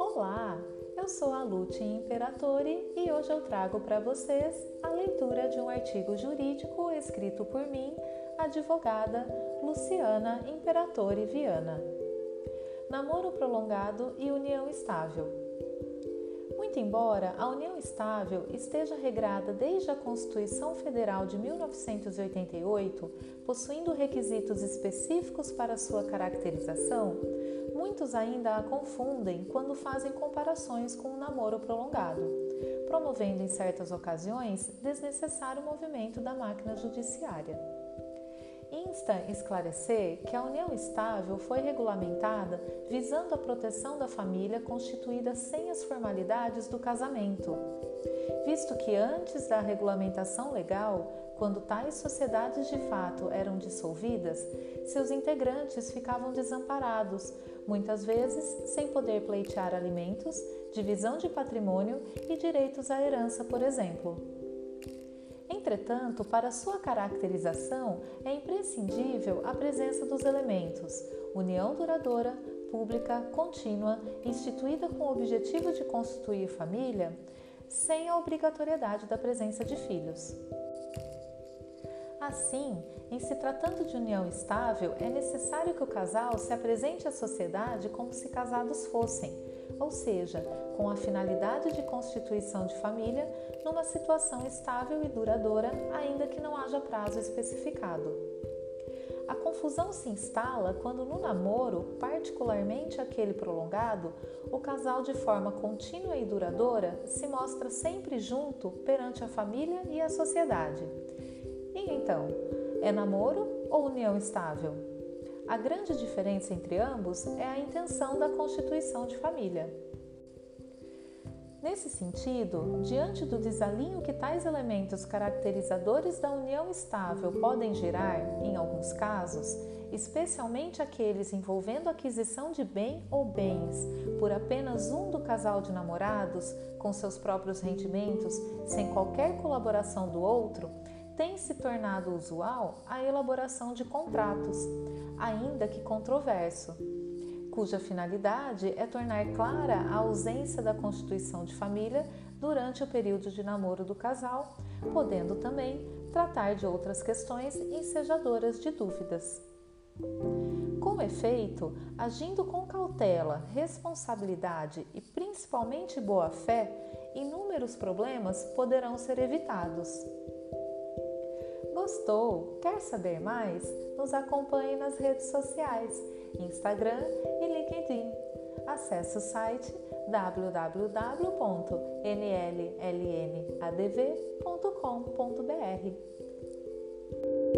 Olá, eu sou a Lute Imperatore e hoje eu trago para vocês a leitura de um artigo jurídico escrito por mim, advogada Luciana Imperatore Viana. Namoro prolongado e união estável. Muito embora a união estável esteja regrada desde a Constituição Federal de 1988, possuindo requisitos específicos para sua caracterização, muitos ainda a confundem quando fazem comparações com o um namoro prolongado, promovendo em certas ocasiões desnecessário movimento da máquina judiciária insta esclarecer que a união estável foi regulamentada visando a proteção da família constituída sem as formalidades do casamento, visto que antes da regulamentação legal, quando tais sociedades de fato eram dissolvidas, seus integrantes ficavam desamparados, muitas vezes sem poder pleitear alimentos, divisão de patrimônio e direitos à herança, por exemplo. Entretanto, para sua caracterização é imprescindível a presença dos elementos união duradoura, pública, contínua, instituída com o objetivo de constituir família, sem a obrigatoriedade da presença de filhos. Assim, em se tratando de união estável, é necessário que o casal se apresente à sociedade como se casados fossem, ou seja, com a finalidade de constituição de família numa situação estável e duradoura, ainda que não haja prazo especificado. A confusão se instala quando no namoro, particularmente aquele prolongado, o casal de forma contínua e duradoura se mostra sempre junto perante a família e a sociedade. Então, é namoro ou união estável? A grande diferença entre ambos é a intenção da constituição de família. Nesse sentido, diante do desalinho que tais elementos caracterizadores da união estável podem gerar, em alguns casos, especialmente aqueles envolvendo aquisição de bem ou bens por apenas um do casal de namorados, com seus próprios rendimentos, sem qualquer colaboração do outro, tem se tornado usual a elaboração de contratos, ainda que controverso cuja finalidade é tornar clara a ausência da constituição de família durante o período de namoro do casal, podendo também tratar de outras questões ensejadoras de dúvidas. Com efeito, agindo com cautela, responsabilidade e principalmente boa-fé, inúmeros problemas poderão ser evitados. Gostou? Quer saber mais? Nos acompanhe nas redes sociais, Instagram e LinkedIn. Acesse o site www.nllnadv.com.br.